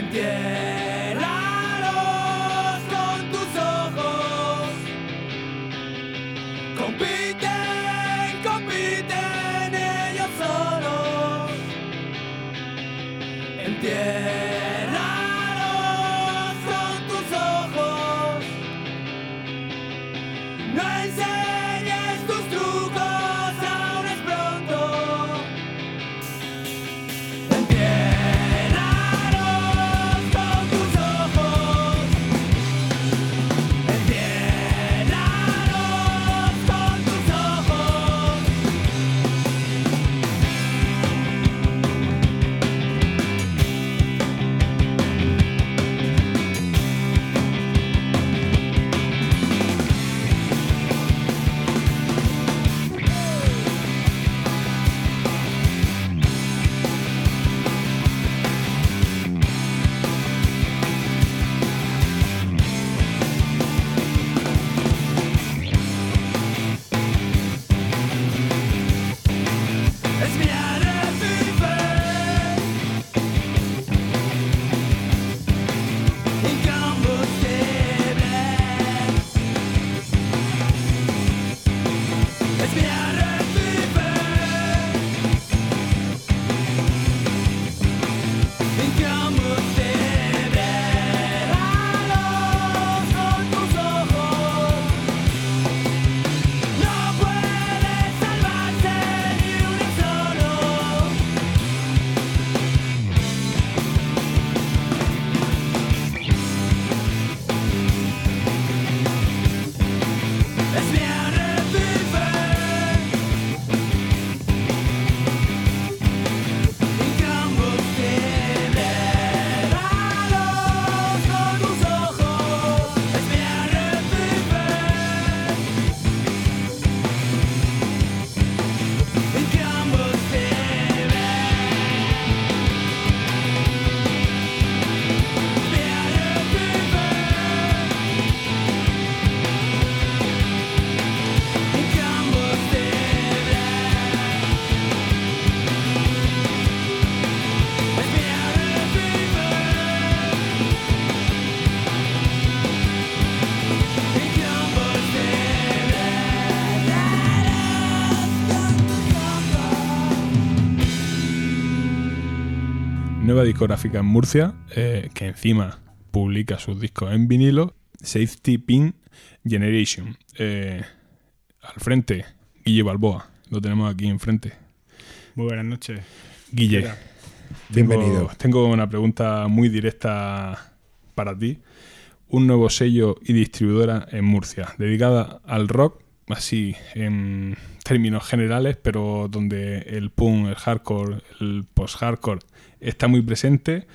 and. Nueva discográfica en Murcia, eh, que encima publica sus discos en vinilo, Safety Pin Generation. Eh, al frente, Guille Balboa, lo tenemos aquí enfrente. Muy buenas noches. Guille, Mira, Bienvenido. Tengo, tengo una pregunta muy directa para ti. Un nuevo sello y distribuidora en Murcia, dedicada al rock, así en términos generales, pero donde el punk, el hardcore, el post-hardcore está muy presente,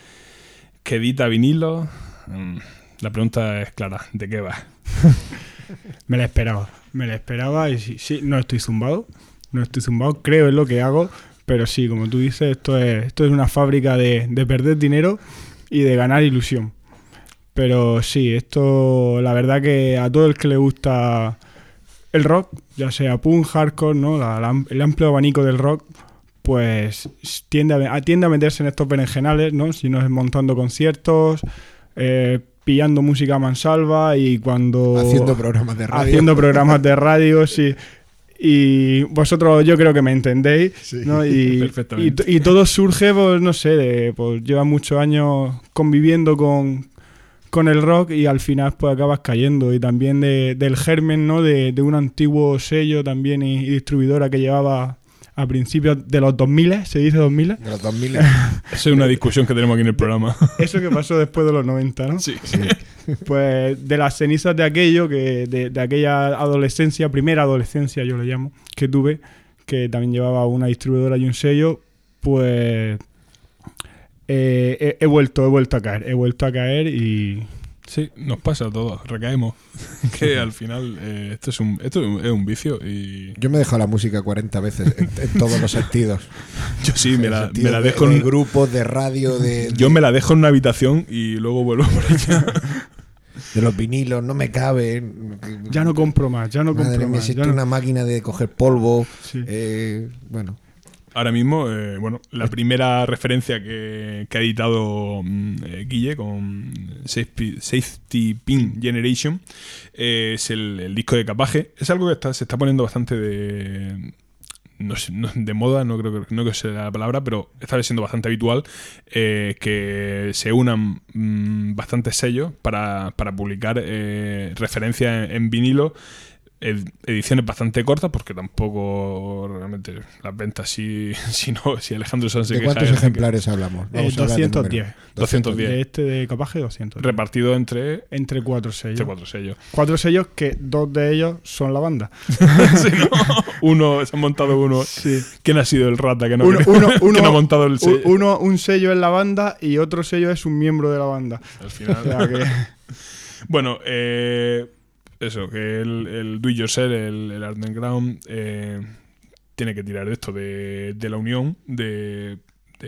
que edita vinilo. Mm, La pregunta es clara, ¿de qué va? Me la esperaba. Me la esperaba y sí, sí, no estoy zumbado. No estoy zumbado. Creo en lo que hago. Pero sí, como tú dices, esto es, esto es una fábrica de, de perder dinero y de ganar ilusión. Pero sí, esto, la verdad que a todo el que le gusta el rock, ya sea punk, hardcore, ¿no? La- el amplio abanico del rock, pues tiende a, tiende a meterse en estos berenjenales, ¿no? Si no es montando conciertos, eh, pillando música a mansalva y cuando... Haciendo programas de radio. Haciendo programas de radio, sí. Y vosotros yo creo que me entendéis, Sí. ¿no? Y, Perfectamente. y, y todo surge, pues no sé, de, pues lleva muchos años conviviendo con, con el rock y al final pues acabas cayendo. Y también de- del germen, ¿no? De, de un antiguo sello también y, y distribuidora que llevaba a principios de los 2000, se dice 2000. De los 2000. Esa es una discusión que tenemos aquí en el programa. Eso que pasó después de los 90, ¿no? Sí. Pues de las cenizas de aquello, que de, de aquella adolescencia, primera adolescencia yo le llamo, que tuve, que también llevaba una distribuidora y un sello, pues eh, he, he vuelto, he vuelto a caer, he vuelto a caer y Sí, nos pasa a todos, recaemos. que al final eh, esto, es un, esto es un vicio y Yo me he dejado la música 40 veces en, en todos los sentidos. yo sí, me la, me la de- dejo de en, grupos, de radio, de, yo me la dejo en una habitación y luego vuelvo por allá. de los vinilos, no me cabe. ya no compro más, ya no Madre compro mía, más. es no- una máquina de coger polvo. Sí. eh, bueno, ahora mismo, eh, bueno, la primera referencia que, que ha editado mm, eh, Guille con Safety, Safety Pin Generation eh, es el, el disco de capaje. Es algo que está- se está poniendo bastante de. No sé, no- de moda, no creo que no creo que sea la palabra, pero está siendo bastante habitual eh, que se unan mm, bastantes sellos para, para publicar referencias en, en vinilo ediciones bastante cortas porque tampoco realmente las ventas si, si no si Alejandro Sanz ¿De queja cuántos de que- ejemplares hablamos? Eh, Vamos a hablar de 210. números. 210. De este de capaje 200. repartido entre, Entre cuatro sellos. entre cuatro sellos Cuatro sellos que dos de ellos son la banda. Sí, ¿no? uno se han montado uno Sí. ¿quién ha sido el rata que no, Uno- uno- que uno- no ha montado el sello? Uno, un sello es la banda y otro sello es un miembro de la banda. al O final sea que- Bueno, eh, eso, que el, el Do It Yourself, el, el Art and Ground, eh, tiene que tirar de esto, de, de la unión, de,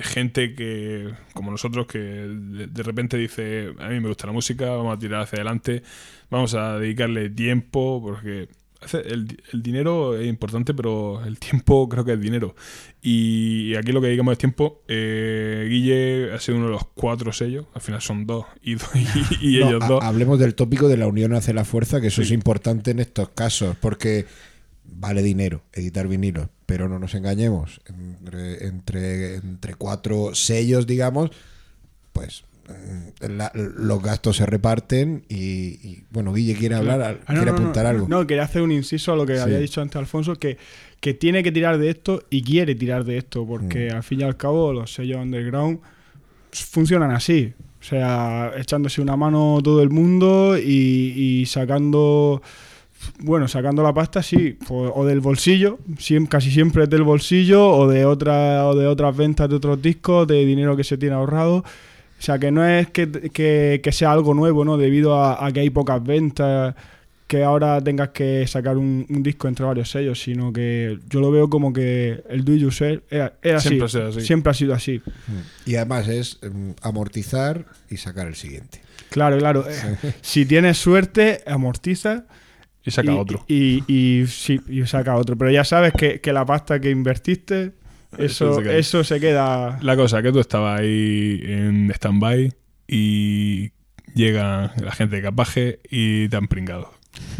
gente que, como nosotros, que de, de repente dice, a mí me gusta la música, vamos a tirar hacia adelante, vamos a dedicarle tiempo, porque el, el dinero es importante, pero el tiempo creo que es dinero. Y aquí lo que digamos es tiempo. eh, Guille ha sido uno de los cuatro sellos, al final son dos, y, do- y- y No, ellos ha- dos. Hablemos del tópico de la unión hace la fuerza, que eso Sí. es importante en estos casos, porque vale dinero editar vinilos, pero no nos engañemos, entre, entre, entre cuatro sellos, digamos, pues la- los gastos se reparten y, y, bueno, Guille quiere hablar, Ah, no, quiere no, apuntar no, algo. No, quería hacer un inciso a lo que Sí. había dicho antes Alfonso, que, que tiene que tirar de esto y quiere tirar de esto, porque Mm. al fin y al cabo los sellos underground funcionan así. O sea, echándose una mano todo el mundo y, y sacando, bueno, sacando la pasta, sí, pues, o del bolsillo, casi siempre es del bolsillo, o de, otra, o de otras ventas de otros discos, de dinero que se tiene ahorrado. O sea, que no es que, que- que sea algo nuevo, ¿no? Debido a, a que hay pocas ventas, que ahora tengas que sacar un, un disco entre varios sellos, sino que yo lo veo como que el do it yourself es, es así. Siempre ha sido así. Siempre ha sido así. Y además es mm, amortizar y sacar el siguiente. Claro, claro. si tienes suerte, amortiza Y saca y, otro. Y, y, sí, y saca otro. Pero ya sabes que, que la pasta que invertiste, Eso eso, se queda. eso se queda. La cosa que tú estabas ahí en stand-by y llega la gente de capaje y te han pringado.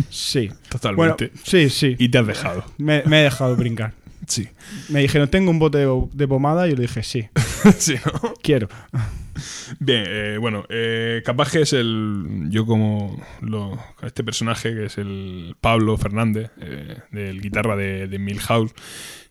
Sí. Bueno, Totalmente. sí, sí. y te has dejado. Me, me he dejado brincar. Sí. Me dijeron, tengo un bote de, de pomada y yo le dije, sí, sí, ¿no? quiero. Bien, eh, bueno, eh, Capaje es el. Yo, como lo- este personaje que es el Pablo Fernández, eh, del guitarra de, de Milhouse,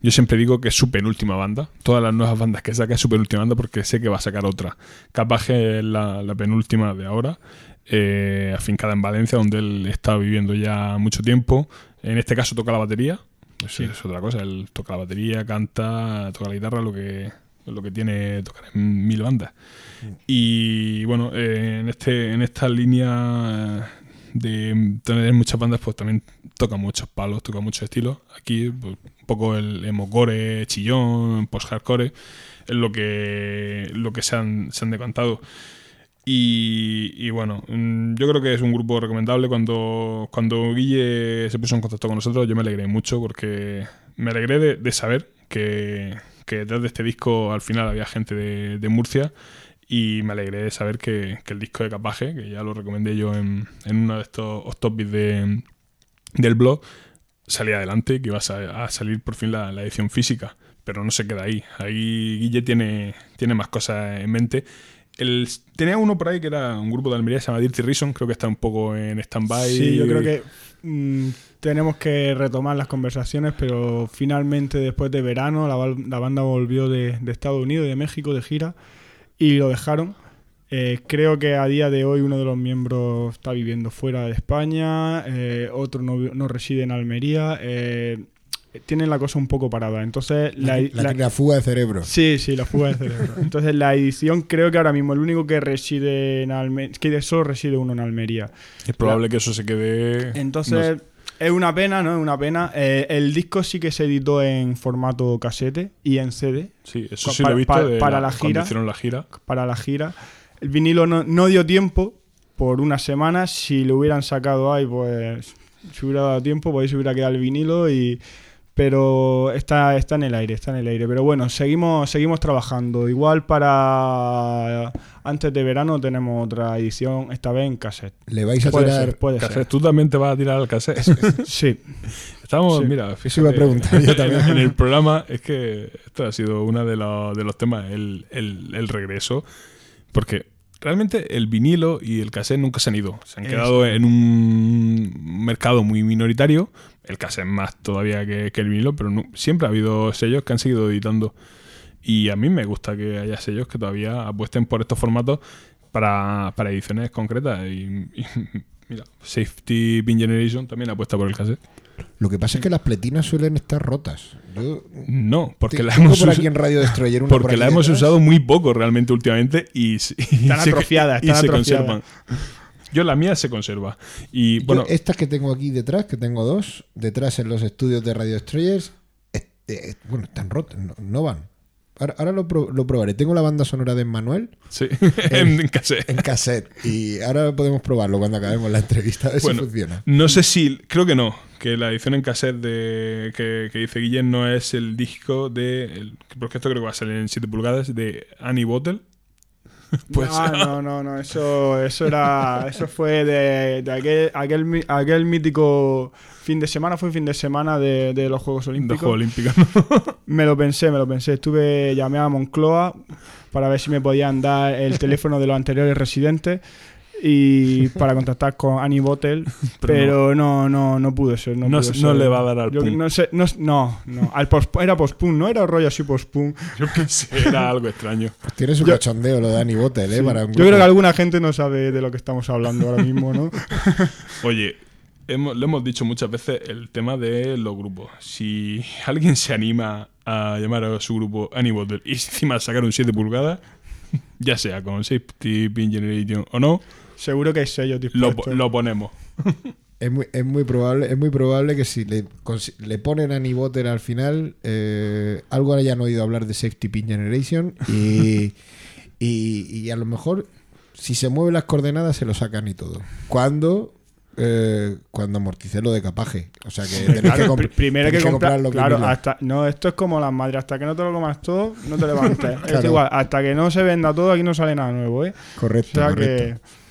yo siempre digo que es su penúltima banda. Todas las nuevas bandas que saca es su penúltima banda porque sé que va a sacar otra. Capaje es la, la penúltima de ahora, eh, afincada en Valencia, donde él está viviendo ya mucho tiempo. En este caso toca la batería. Eso es otra cosa. Él toca la batería, canta, toca la guitarra, lo que, lo que tiene tocar en mil bandas. Y bueno, eh, en este en esta línea de tener muchas bandas, pues también toca muchos palos, toca muchos estilos. Aquí, pues, un poco el emocore, chillón, post-hardcore, es lo que, lo que se han, se han decantado. Y, y bueno, mm, yo creo que es un grupo recomendable. Cuando, cuando Guille se puso en contacto con nosotros, yo me alegré mucho porque me alegré de saber que, que detrás de este disco al final había gente de, Murcia y me alegré de saber que, el disco de Capaje, que ya lo recomendé yo en, uno de estos off-topics de, del blog, salía adelante, que iba a, a salir por fin la, edición física. Pero no se queda ahí. Ahí Guille tiene, tiene más cosas en mente. Tenía uno por ahí que era un grupo de Almería, se llama Dirty Reason, creo que está un poco en stand-by. Sí, yo creo que mm, tenemos que retomar las conversaciones, pero finalmente después de verano la, la banda volvió de, de Estados Unidos y de México de gira y lo dejaron. Eh, creo que a día de hoy uno de los miembros está viviendo fuera de España, eh, otro no, no reside en Almería. eh, tienen la cosa un poco parada. Entonces, la, La, la- la fuga de cerebro. Sí, sí, la fuga de cerebro. Entonces, la edición creo que ahora mismo el único que reside en Almería, que de solo reside uno en Almería. es probable que eso se quede. Entonces, es una pena, ¿no? Es una pena. Eh, el disco sí que se editó en formato casete y en CD Sí, eso sí lo he visto de para la gira. hicieron la gira. para la gira. El vinilo no, no dio tiempo por unas semanas. Si lo hubieran sacado ahí, pues si hubiera dado tiempo, pues ahí se hubiera quedado el vinilo y... pero está, está en el aire, está en el aire. Pero bueno, seguimos, seguimos trabajando. Igual para antes de verano tenemos otra edición, esta vez en cassette. Le vais a Puede tirar. ser, puede Cassette, ser. Tú también te vas a tirar al cassette. Sí. Estamos, Sí. mira, fíjate, iba a preguntar yo también. En, en el programa es que esto ha sido uno de los, de los temas, el, el- el regreso. Porque realmente el vinilo y el cassette nunca se han ido. Se han Eso. quedado en un mercado muy minoritario. El cassette más todavía que, que el vinilo, pero no- siempre ha habido sellos que han seguido editando. Y a mí me gusta que haya sellos que todavía apuesten por estos formatos para, para ediciones concretas. Y, y mira, Safety Pin Generation también apuesta por el cassette. Lo que pasa es que las pletinas suelen estar rotas. Yo No, porque la hemos, por aquí en Radio Destroyer una por porque la hemos detrás. usado muy poco realmente últimamente y, Están atrofiadas, y están se atrofiadas. conservan. Yo la mía se conserva. Y Yo bueno, estas que tengo aquí detrás, que tengo dos, detrás en los estudios de Radio este, eh, bueno, están rotas, no, no van. Ahora, ahora lo, pro- lo probaré. Tengo la banda sonora de Manuel sí, en, en cassette. en cassette y ahora podemos probarlo cuando acabemos la entrevista, a ver Bueno, si funciona. No sé si, creo que no, que la edición en cassette de, que, que dice Guillén no es el disco de, el- porque esto creo que va a salir en 7 pulgadas, de Annie Bottle. Pues no, no, no, eso, eso era, eso fue de, de aquel, aquel, aquel mítico fin de semana, fue fin de semana de, de los Juegos Olímpicos. Juego Olímpico. ¿no? Me lo pensé, me lo pensé. Estuve, llamé a Moncloa para ver si me podían dar el teléfono de los anteriores residentes y para contactar con Annie Bottle, pero, no, no, no pude ser. No, No ser. le va a dar al Yo punk. No, sé, no, no, no, al post, era post-punk, no era rollo así post-punk. Yo qué sé, era algo extraño. Tiene su yo- cachondeo lo de Annie Bottle, ¿eh? Sí. Para un Yo creo que alguna gente no sabe de lo que estamos hablando ahora mismo, ¿no? Oye, hemos, le hemos dicho muchas veces el tema de los grupos. Si alguien se anima a llamar a su grupo Annie Bottle y encima sacar un 7 pulgadas, ya sea con Safety Pin Generation o no, Seguro que hay sellos lo, dispuestos. lo ponemos. Es muy, es muy probable, es muy probable que si le, le ponen a Bottle al final, eh, algo hayan oído hablar de Safety Pin Generation y, y, y a lo mejor si se mueven las coordenadas se lo sacan y todo. Cuando eh, cuando amorticé lo de capaje. O sea que tenéis Claro, que, comp- primero hay que comprar. comprarlo Claro, primero. hasta, no, esto es como las madres. Hasta que no te lo comas todo, no te levantes. Es Claro. igual, hasta que no se venda todo, aquí no sale nada nuevo, ¿eh? O Correcto, sea correcto. que.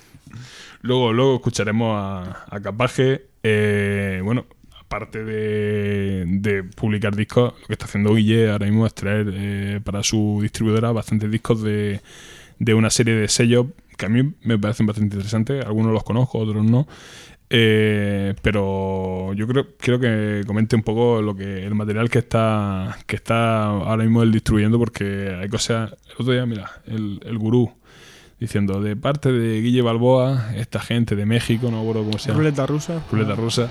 Luego, luego escucharemos a, a Capaje. eh, bueno, aparte de, publicar discos, lo que está haciendo Guille ahora mismo es traer eh, para su distribuidora bastantes discos de, de una serie de sellos que a mí me parecen bastante interesantes. Algunos los conozco, otros no. Eh, pero yo creo quiero que comente un poco lo que el material que está que está ahora mismo él distribuyendo porque hay cosas el otro día mira el, el gurú diciendo de parte de Guille Balboa, esta gente de México, no me acuerdo cómo se llama, Ruleta rusa. ruleta rusa,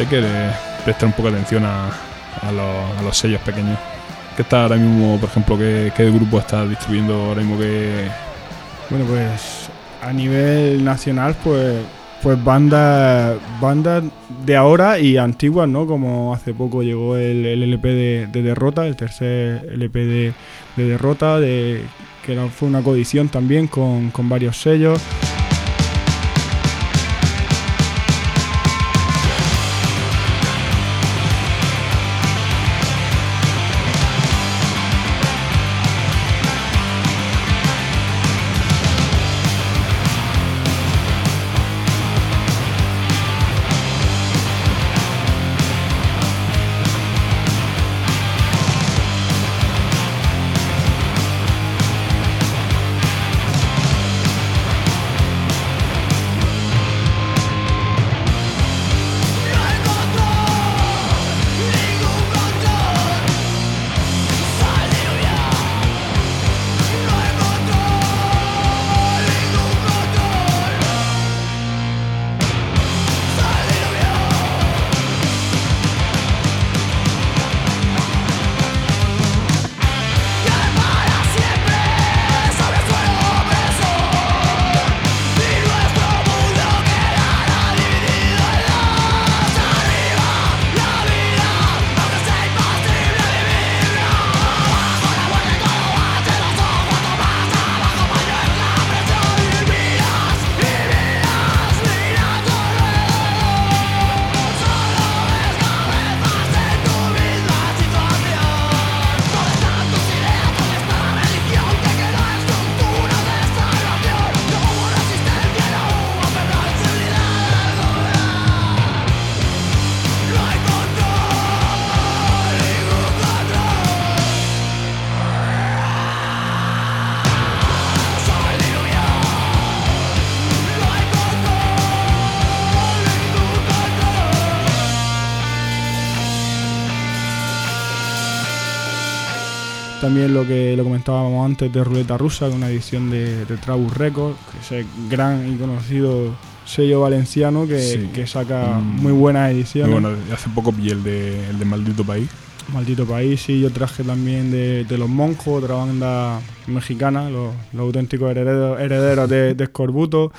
hay que prestar un poco de atención a, a los, sellos pequeños. ¿Qué está ahora mismo, por ejemplo, qué, qué grupo está distribuyendo ahora mismo que Bueno, pues a nivel nacional, pues pues bandas bandas de ahora y antiguas, ¿no? Como hace poco llegó el, el LP de, de Derrota, el tercer LP de, de Derrota, de, que fue una coedición también con, con varios sellos. También lo que lo comentábamos antes de Ruleta Rusa, una edición de, de Trabus Records, que es el gran y conocido sello valenciano que, Sí. que saca Mm. muy buenas Y ediciones. bueno, hace poco pillé el de, el de Maldito País. Maldito País, y yo traje también de, de Los Monjos, otra banda mexicana, los, los auténticos herederos, herederos de, de Escorbuto.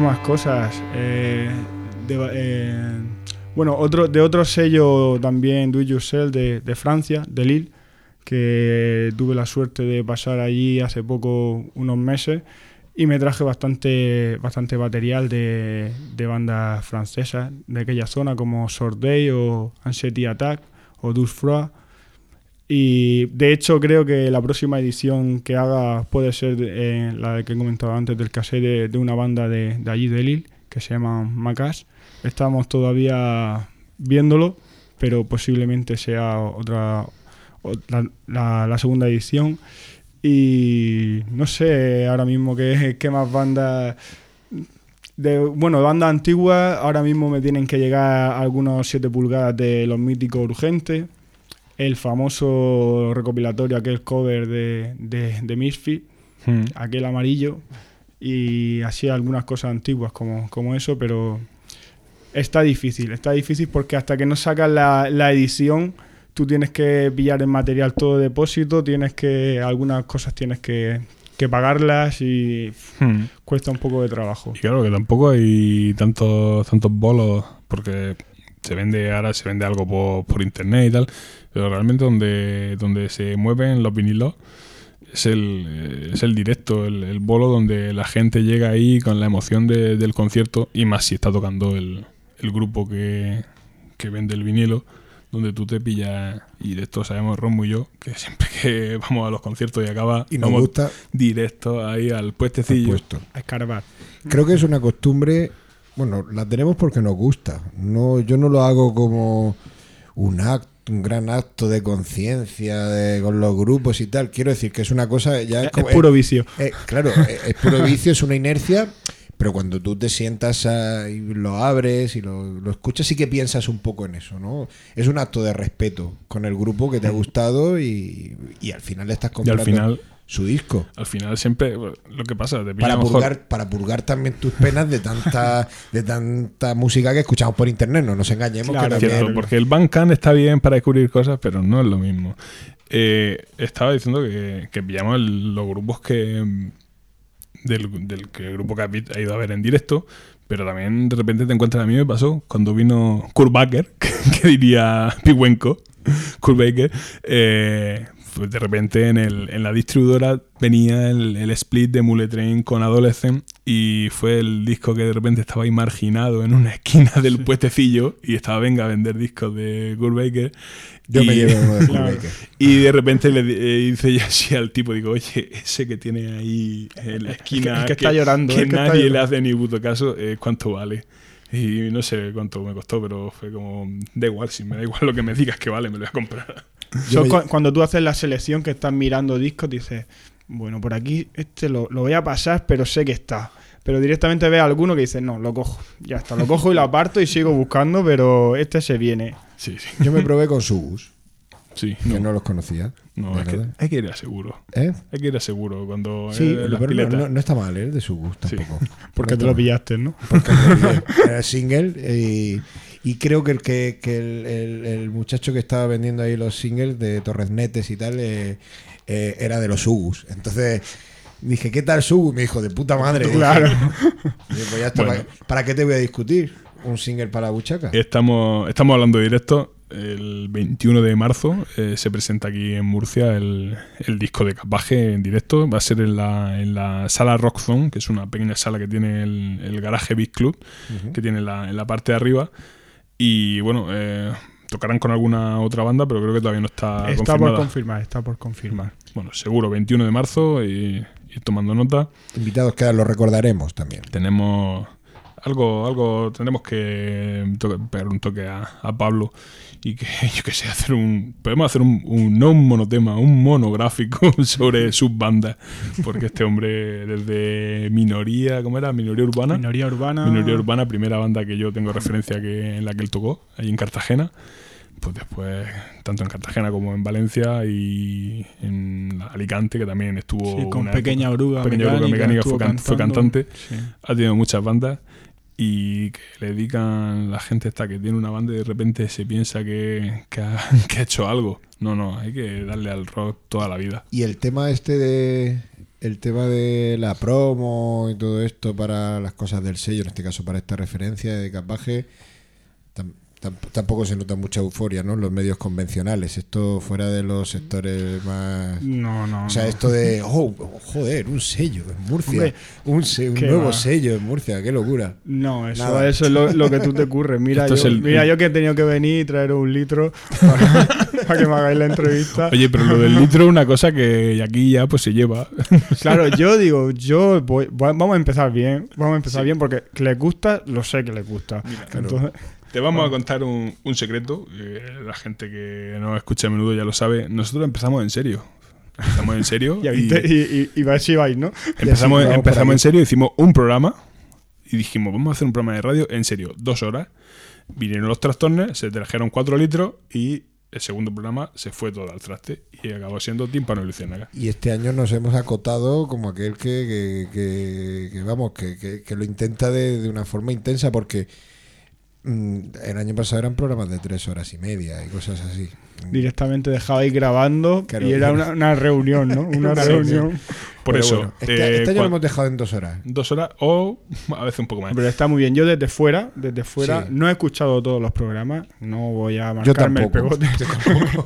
¿Qué más cosas? Eh, de- eh, bueno, otro, de otro sello también, Do It Yourself, de, de Francia, de Lille, que tuve la suerte de pasar allí hace poco, unos meses, y me traje bastante, bastante material de, de bandas francesas de aquella zona, como Sorday o Anxiety Attack o Douce Froid. Y de hecho creo que la próxima edición que haga puede ser eh, la que he comentado antes del cassette de, una banda de, de allí de Lille que se llama Macas. Estamos todavía viéndolo, pero posiblemente sea otra, la, segunda edición. Y no sé ahora mismo qué, qué más bandas... Bueno, bandas antiguas, ahora mismo me tienen que llegar algunos 7 pulgadas de los míticos urgentes el famoso recopilatorio, aquel cover de, de, de Misfit, Hmm. aquel amarillo, y así algunas cosas antiguas como, como eso, pero está difícil, está difícil porque hasta que no sacas la, la edición, tú tienes que pillar el material todo de depósito, tienes que, algunas cosas tienes que, que pagarlas y Hmm. cuesta un poco de trabajo. Y claro que tampoco hay tantos tantos bolos porque se vende ahora se vende algo por, por internet y tal, pero realmente donde donde se mueven los vinilos es el, eh, es el directo, el, el bolo donde la gente llega ahí con la emoción de- del concierto y más si está tocando el, el grupo que, que vende el vinilo, donde tú te pillas, y de esto sabemos Romo y yo, que siempre que vamos a los conciertos y acaba, Y nos vamos gusta directo ahí al puestecillo. puesto. A escarbar. Creo que es una costumbre, bueno, la tenemos porque nos gusta. No, yo no lo hago como un acto, un gran acto de conciencia con los grupos y tal. Quiero decir que es una cosa ya es, Es como- puro vicio. eh, claro, eh, es puro vicio, es una inercia, pero cuando tú te sientas a- y lo abres y lo, lo escuchas, sí que piensas un poco en eso, ¿no? Es un acto de respeto con el grupo que te ha gustado y, y al final estás Y comprando al final su disco. al final siempre lo que pasa te Para mejor- purgar, para purgar también tus penas de tanta de tanta música que escuchamos por internet, no nos engañemos Claro, que Cierto, porque el Bandcamp está bien para descubrir cosas pero no es lo mismo Eh, estaba diciendo que, que pillamos el- los grupos que del, del que el grupo que ha ido a ver en directo pero también de repente te encuentras a mí me pasó cuando vino Kurt Baker que, que diría Pihuenco Kurt Baker eh, pues de repente en, el, en la distribuidora venía el, el split de Mule Train con Adolescent y fue el disco que de repente estaba ahí marginado en una esquina del puestecillo y estaba venga a vender discos de Kurt Baker yo me y- llevo uno de Kurt. Baker. y de repente le di- eh, dice yo así al tipo, digo, oye, ese que tiene ahí en la esquina, el que está llorando, que el que nadie le llorando. hace ni puto caso, eh, ¿cuánto vale? Y no sé cuánto me costó, pero fue como, da igual, si me da igual lo que me digas que vale, me lo voy a comprar. Yo So, me- cu- cuando tú haces la selección que estás mirando discos, dices, bueno, por aquí este lo, lo voy a pasar, pero sé que está. Pero directamente ves alguno que dice, no, lo cojo. Ya está, lo cojo y lo aparto y sigo buscando, pero este se viene. Sí, sí. Yo me probé con Subus, Sí, que no, no los conocía. no, es que hay que ir a seguro. ¿Eh? Hay que ir a seguro cuando Sí, eh, las pero no, piletas. no- no está mal, ¿eh? De Subus Sí. tampoco. Porque No te lo pillaste, ¿no? Porque me lo pillé. Era single y, y creo que el que, que el, el- el muchacho que estaba vendiendo ahí los singles de Torresnetes y tal eh, eh, era de los Subus. Entonces dije, ¿qué tal Subus? Me dijo, de puta madre. Claro. Dije, pues ya está, Bueno. ¿para, para qué te voy a discutir? ¿Un single para la buchaca? Estamos, estamos hablando de directo. El 21 de marzo eh, se presenta aquí en Murcia el, el disco de Capaje en directo. Va a ser en la, en la sala Rock Zone, que es una pequeña sala que tiene el, el garaje Big Club, que tiene en la, en la parte de arriba. Y bueno, eh, tocarán con alguna otra banda, pero creo que todavía no está, está por confirmar, está por confirmar. bueno, seguro, 21 de marzo y, y tomando nota. Invitados quedan, lo recordaremos también. Tenemos algo, algo tendremos que to- pegar un toque a, a Pablo y que yo que sé, hacer un. Podemos hacer un, un- no un monotema, un monográfico sobre sus bandas. Porque este hombre, desde minoría, ¿cómo era? Minoría urbana. Minoría urbana. Minoría Urbana, primera banda que yo tengo referencia que en la que él tocó, ahí en Cartagena. Pues después, tanto en Cartagena como en Valencia y en Alicante, que también estuvo. Sí, con una pequeña oruga. Pequeña Oruga Mecánica fue, can- fue cantante. Sí. Ha tenido muchas bandas y que le dedican la gente esta que tiene una banda y de repente se piensa que, ha, que ha hecho algo. No, no, hay que darle al rock toda la vida. Y el tema este de el tema de la promo y todo esto para las cosas del sello, en este caso para esta referencia de capaje, tampoco se nota mucha euforia, ¿no? En los medios convencionales. Esto fuera de los sectores más. No, no. O sea, no. esto de, oh, joder, un sello en Murcia. Hombre, un se- un qué nuevo va. sello en Murcia, qué locura. No, eso, Nada. eso es lo, lo que tú te ocurres. Mira, yo, el- mira yo que he tenido que venir y traer un litro para, para que me hagáis la entrevista. Oye, pero lo del litro es una cosa que aquí ya pues se lleva. Claro, yo digo, yo voy, voy- vamos a empezar bien, vamos a empezar bien porque que les gusta, lo sé que les gusta. Entonces, Te vamos a contar un, un secreto. eh, la gente que nos escucha a menudo ya lo sabe. Nosotros empezamos en serio. Empezamos en serio. ya y viste, y, y, y vais y vais, ¿no? empezamos empezamos en serio, hicimos un programa y dijimos, vamos a hacer un programa de radio en serio, dos horas. Vinieron los trastornos, se trajeron cuatro litros y el segundo programa se fue todo al traste y acabó siendo Tímpano y. Y este año nos hemos acotado como aquel que, que, que- que, vamos, que, que- que lo intenta de, de una forma intensa porque el año pasado eran programas de tres horas y media y cosas así. Directamente dejabais grabando Claro, y era una, una reunión, ¿no? Una Sí, reunión. Por Pero eso, bueno, este, eh, este año cua- lo hemos dejado en dos horas. dos horas o a veces un poco más. Pero está muy bien. Yo desde fuera, desde fuera, Sí. no he escuchado todos los programas. No voy a Yo marcarme el tampoco. pegote.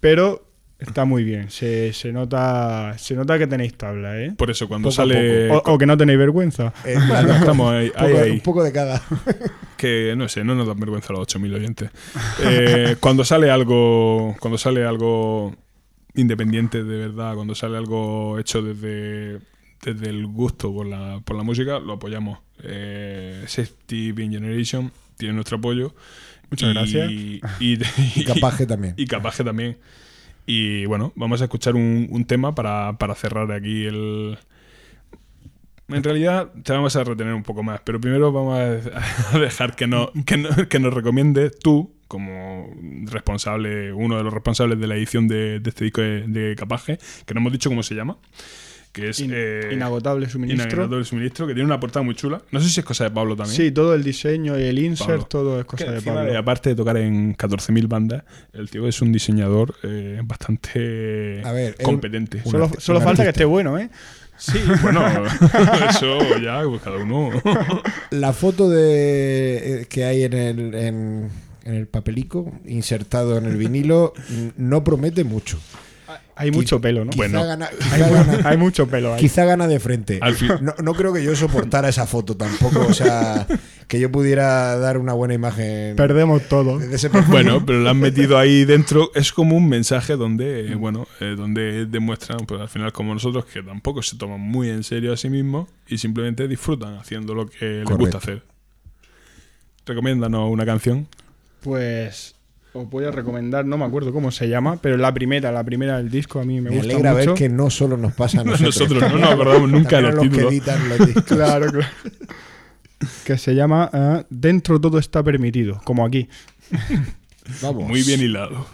Pero está muy bien. Se, se nota se nota que tenéis tabla, ¿eh? Por eso, cuando Poco sale. O, o que no tenéis vergüenza. Eh, Estamos ahí, un, ahí, poco, ahí. un poco de cada. que no sé, no nos dan vergüenza los 8000 oyentes. Eh, cuando sale algo, cuando sale algo independiente de verdad, cuando sale algo hecho desde, desde el gusto por la, por la música, lo apoyamos. Eh, Safety Being Generation tiene nuestro apoyo. Muchas Y- gracias. Y, Y Capaje también. y Capaje también. Y bueno, vamos a escuchar un, tema para, para cerrar aquí el. En realidad te vamos a retener un poco más, pero primero vamos a dejar que, no, que, no- que nos recomiendes tú, como responsable, uno de los responsables de la edición de, de este disco de, de Capaje, que no hemos dicho cómo se llama, que es In- eh, inagotable suministro. Inagotable suministro, que tiene una portada muy chula. No sé si es cosa de Pablo también. Sí, todo el diseño y el insert, Pablo. todo es Que cosa de Pablo. aparte de tocar en 14.000 bandas, el tío es un diseñador eh, bastante A ver, competente. un Solo, solo falta que esté bueno, ¿eh? Sí, bueno, eso ya, pues cada uno. La foto de eh, que hay en el, en, en el papelico insertado en el vinilo no promete mucho. Hay mucho pelo, ¿no? Quizá Bueno. gana, quizá gana- Hay mucho pelo ahí. quizá gana de frente. Al fin- No, no creo que yo soportara esa foto tampoco. O sea, que yo pudiera dar una buena imagen Perdemos todo. de ese perfil. Bueno, pero lo han metido ahí dentro. Es como un mensaje donde, eh, bueno, eh, donde demuestran, pues al final, como nosotros, que tampoco se toman muy en serio a sí mismos y simplemente disfrutan haciendo lo que les Correcto. gusta hacer. Recomiéndanos una canción. Pues os voy a recomendar, no me acuerdo cómo se llama, pero la primera, la primera del disco a mí me, Me gusta alegra mucho. ver que no solo nos pasa a nosotros. Nosotros no nos acordamos nunca de los los que títulos. editan los discos. Claro, claro. que se llama eh, Dentro todo está permitido, como aquí. Vamos. Muy bien hilado.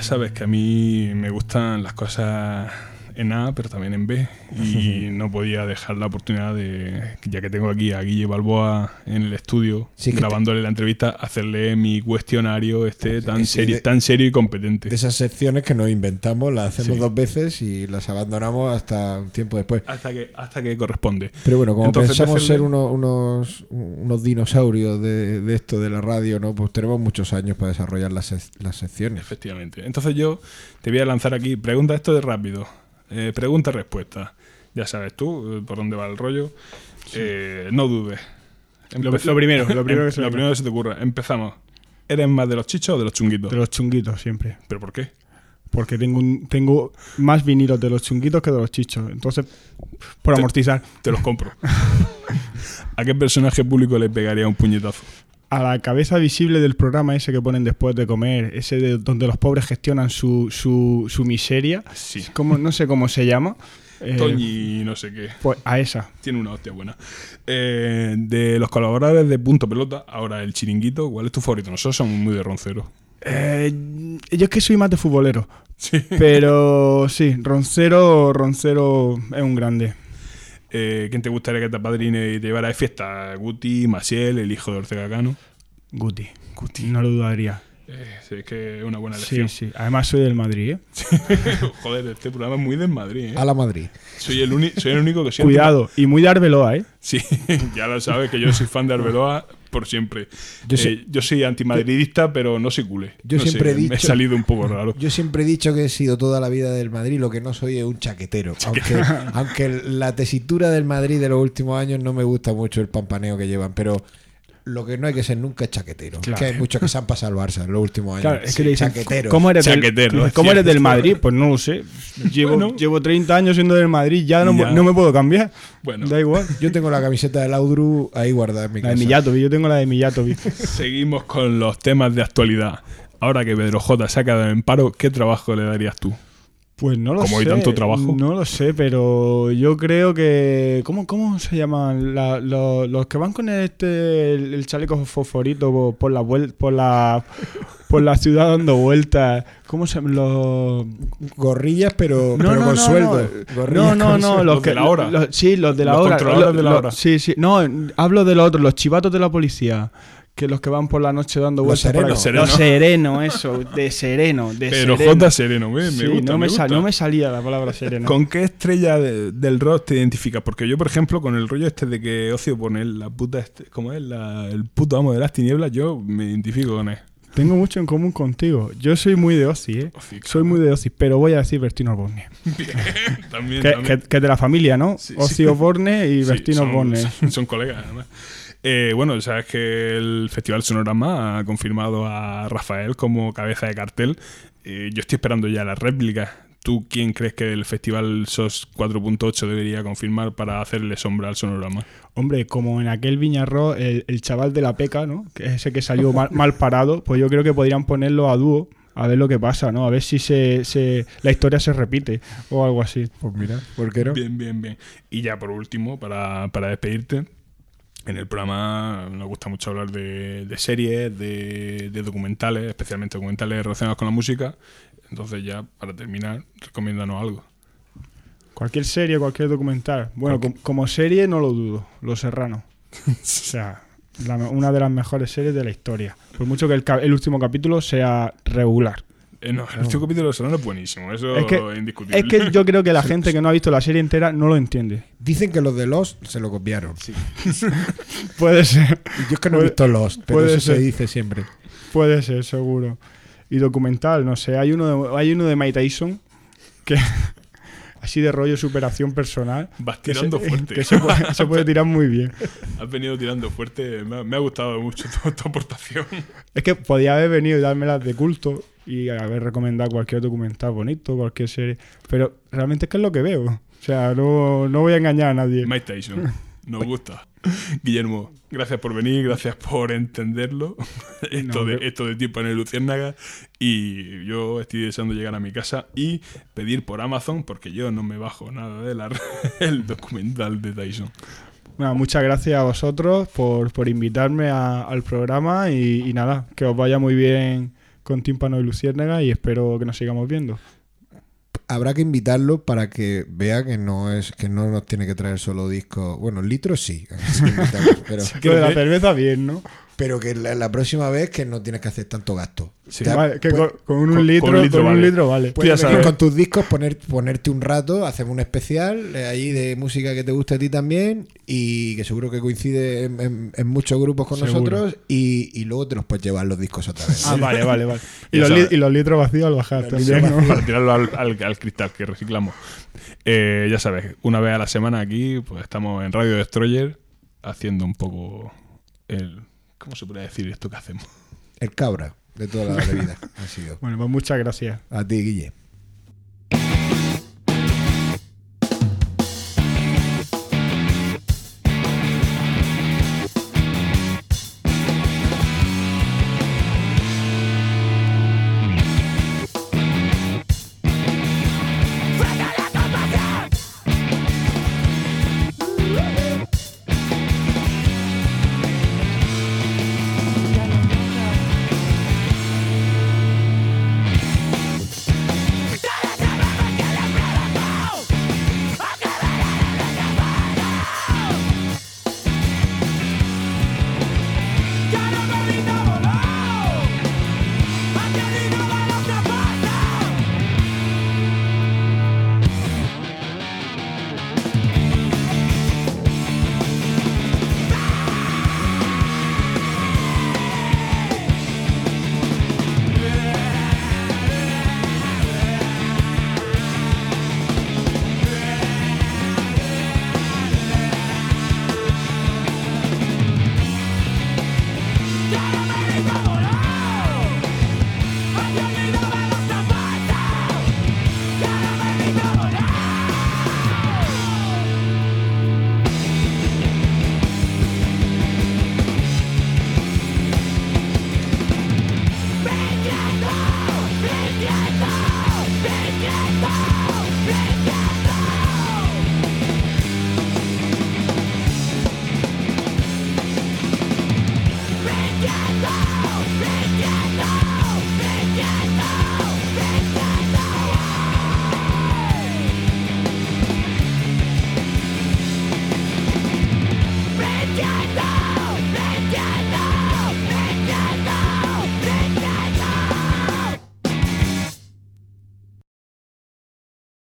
Ya sabes que a mí me gustan las cosas en A, pero también en B. Y no podía dejar la oportunidad de, ya que tengo aquí a Guille Balboa en el estudio, Sí, te- grabándole la entrevista, hacerle mi cuestionario este tan, sí, serio, de- tan serio y competente. De esas secciones que nos inventamos, las hacemos Sí. dos veces y las abandonamos hasta un tiempo después. Hasta que, hasta que corresponde. Pero bueno, como Entonces, pensamos hacerle- ser uno- unos, unos dinosaurios de, de esto de la radio, ¿no? Pues tenemos muchos años para desarrollar las, las secciones. Efectivamente. Entonces yo te voy a lanzar aquí, pregunta esto de rápido. Eh, pregunta-respuesta. Ya sabes tú eh, por dónde va el rollo. Eh, no dudes. Lo, primero, lo primero que se lo me primero que se te ocurra. Empezamos. ¿Eres más de los chichos o de los chunguitos? De los chunguitos siempre. ¿Pero por qué? Porque tengo, un, tengo más vinilos de los chunguitos que de los chichos. Entonces, por Te- amortizar. Te los compro. ¿A qué personaje público le pegaría un puñetazo? A la cabeza visible del programa ese que ponen después de comer, ese de donde los pobres gestionan su, su, su miseria. Sí. ¿Cómo- no sé cómo se llama. Eh, Toñi no sé qué. Pues a esa. Tiene una hostia buena. Eh, de los colaboradores de Punto Pelota, ahora el chiringuito, ¿cuál es tu favorito? Nosotros somos muy de roncero. Eh, yo es que soy más de futbolero. Sí. Pero sí, Roncero, Roncero es un grande. Eh, ¿Quién te gustaría que te apadrine y te llevara de fiesta? Guti, Masiel, el hijo de Ortega Cano. Guti. No lo dudaría. Eh, sí, es que es una buena Sí, elección. sí. Además soy del Madrid, ¿eh? Joder, este programa es muy de Madrid. ¿eh? A la Madrid. Soy, el soy el único que soy Cuidado. Y muy de Arbeloa, ¿eh? Sí, ya lo sabes que yo soy fan de Arbeloa por siempre. Yo Eh, yo soy antimadridista, pero no soy culé. Yo No siempre sé, he Me he dicho- salido un poco raro. Yo siempre he dicho que he sido toda la vida del Madrid, lo que no soy es un chaquetero. Aunque, aunque la tesitura del Madrid de los últimos años no me gusta mucho el pampaneo que llevan, pero lo que no hay que ser nunca es chaquetero. Claro. Que hay muchos que se han pasado al Barça en los últimos años. Claro, es que le dicen, chaqueteros. ¿cómo eres, Chaquetero, del, ¿cómo eres del Madrid? Pues no lo sé. Llevo, Bueno. llevo 30 años siendo del Madrid, ya no, Ya. no me puedo cambiar. Bueno. Da igual. Yo tengo la camiseta del Audru ahí guardada en mi La de casa. Millatovic, yo tengo la de Millatovic. Seguimos con los temas de actualidad. Ahora que Pedro J se ha quedado en paro, ¿qué trabajo le darías tú? Pues no lo Como sé. hay tanto trabajo. No lo sé, pero yo creo que. ¿Cómo, cómo se llaman? La- lo- los que van con este, el, el chaleco fosforito por, por la vuel- por la por la ciudad dando vueltas. ¿Cómo se llaman? Los. Gorrillas, pero, No, pero no, con no, sueldo. no. No, no, los, Los que, de la hora. los- sí, los de la Los hora. controladores de la Los- hora. Sí, sí. No, hablo de los otros, los chivatos de la policía. Que los que van por la noche dando vueltas. Los serenos, eso. De sereno. De Pero sereno. J sereno, ¿eh? me Sí, gusta. no, me me sa- gusta. no me salía la palabra sereno. ¿Con qué estrella de- del rock te identificas? Porque yo, por ejemplo, con el rollo este de que Ocio pone la puta, este- ¿cómo es? La- el puto amo de las tinieblas, yo me identifico con él. Tengo mucho en común contigo. Yo soy muy de Ozzy, ¿eh? Soy muy de Ozzy, pero voy a decir Bertino Osborne. También, Que, también. que- que es de la familia, ¿no? Sí, Ozzy sí. Osborne y Sí, Bertino son, Osborne. son- son colegas, además. Eh, bueno, sabes que el Festival Sonorama ha confirmado a Rafael como cabeza de cartel. Eh, yo estoy esperando ya las réplicas. ¿Tú quién crees que el Festival SOS 4.8 debería confirmar para hacerle sombra al Sonorama? Hombre, como en aquel Viñarro, el, el chaval de la peca, ¿no? Que es ese que salió mal, mal parado, pues yo creo que podrían ponerlo a dúo. A ver lo que pasa, ¿no? A ver si se, se- la historia se repite o algo así. Pues mira, ¿por qué no? Bien, bien, bien. Y ya por último, para, para despedirte, en el programa nos gusta mucho hablar de, de series, de, de documentales, especialmente documentales relacionados con la música. Entonces ya, para terminar, recomiéndanos algo. Cualquier serie, cualquier documental. Bueno, com- como serie no lo dudo. Los Serranos. o sea, la una de las mejores series de la historia. Por mucho que el último capítulo sea regular. Eh, no, el último capítulo de Serrano es buenísimo, eso Es es, que- indiscutible. Es que yo creo que la gente que no ha visto la serie entera no lo entiende. Dicen que los de Lost se lo copiaron. Puede ser. Y Yo es que no he visto Lost, pero puede eso se dice siempre. Puede ser, seguro. Y documental, no sé. Hay uno de, hay uno de Mike Tyson que así de rollo superación personal. Vas Que se, tirando fuerte. que se puede, se puede tirar muy bien. Has venido tirando fuerte. Me ha, me ha gustado mucho tu, tu aportación. Es que podía haber venido y dármelas de culto y haber recomendado cualquier documental bonito, cualquier serie. Pero realmente es que es lo que veo. O sea, no, no voy a engañar a nadie. Mike Tyson. Nos gusta. Guillermo, gracias por venir, gracias por entenderlo. esto, de, esto de tiempo en el Luciérnaga. Y yo estoy deseando llegar a mi casa y pedir por Amazon, porque yo no me bajo nada de la, el documental de Tyson. Bueno, muchas gracias a vosotros por, por invitarme a- al programa y, y nada, que os vaya muy bien con Tímpano y Luciérnaga y espero que nos sigamos viendo. Habrá que invitarlo para que vea que no es que no nos tiene que traer solo discos. Bueno, litros sí, pero, Que de la cerveza bien, ¿no? Pero que la, la próxima vez que no tienes que hacer tanto gasto. Sí. Te- Vale, que pues- con, con un con- litro, con un litro con un vale. litro vale. Puedes ya venir sabes. con tus discos, poner, ponerte un rato, hacemos un especial eh, ahí de música que te guste a ti también y que seguro que coincide en, en- en muchos grupos con Seguro. nosotros y, y luego te los puedes llevar los discos otra vez. Ah, vale, vale, vale. Y los, li- sabes. y los litros vacíos al bajar Los también. Para tirarlo al, al- al cristal que reciclamos. Eh, ya sabes, una vez a la semana aquí, pues estamos en Radio Destroyer haciendo un poco el. ¿Cómo se puede decir esto que hacemos? El cabra de toda la vida ha sido. Bueno, pues muchas gracias. A ti, Guille.